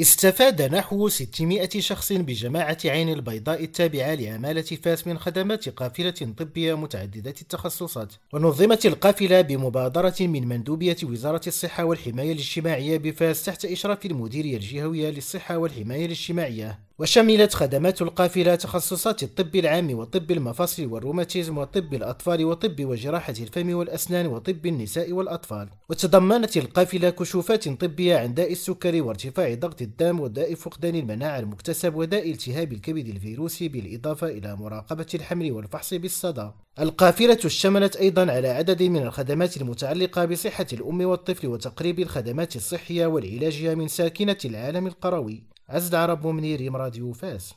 استفاد نحو 600 شخص بجماعة عين البيضاء التابعة لعمالة فاس من خدمات قافلة طبية متعددة التخصصات. ونظمت القافلة بمبادرة من مندوبية وزارة الصحة والحماية الاجتماعية بفاس تحت إشراف المديرية الجهوية للصحة والحماية الاجتماعية. وشملت خدمات القافلة تخصصات الطب العام وطب المفاصل والروماتيزم وطب الأطفال وطب وجراحة الفم والأسنان وطب النساء والأطفال. وتضمنت القافلة كشوفات طبية عن داء السكري وارتفاع ضغط الدم وداء فقدان المناعة المكتسب وداء التهاب الكبد الفيروسي بالإضافة إلى مراقبة الحمل والفحص بالصدى. القافلة اشتملت أيضا على عدد من الخدمات المتعلقة بصحة الأم والطفل وتقريب الخدمات الصحية والعلاجية من ساكنة العالم القروي. عزد عرب منير راديو فاس.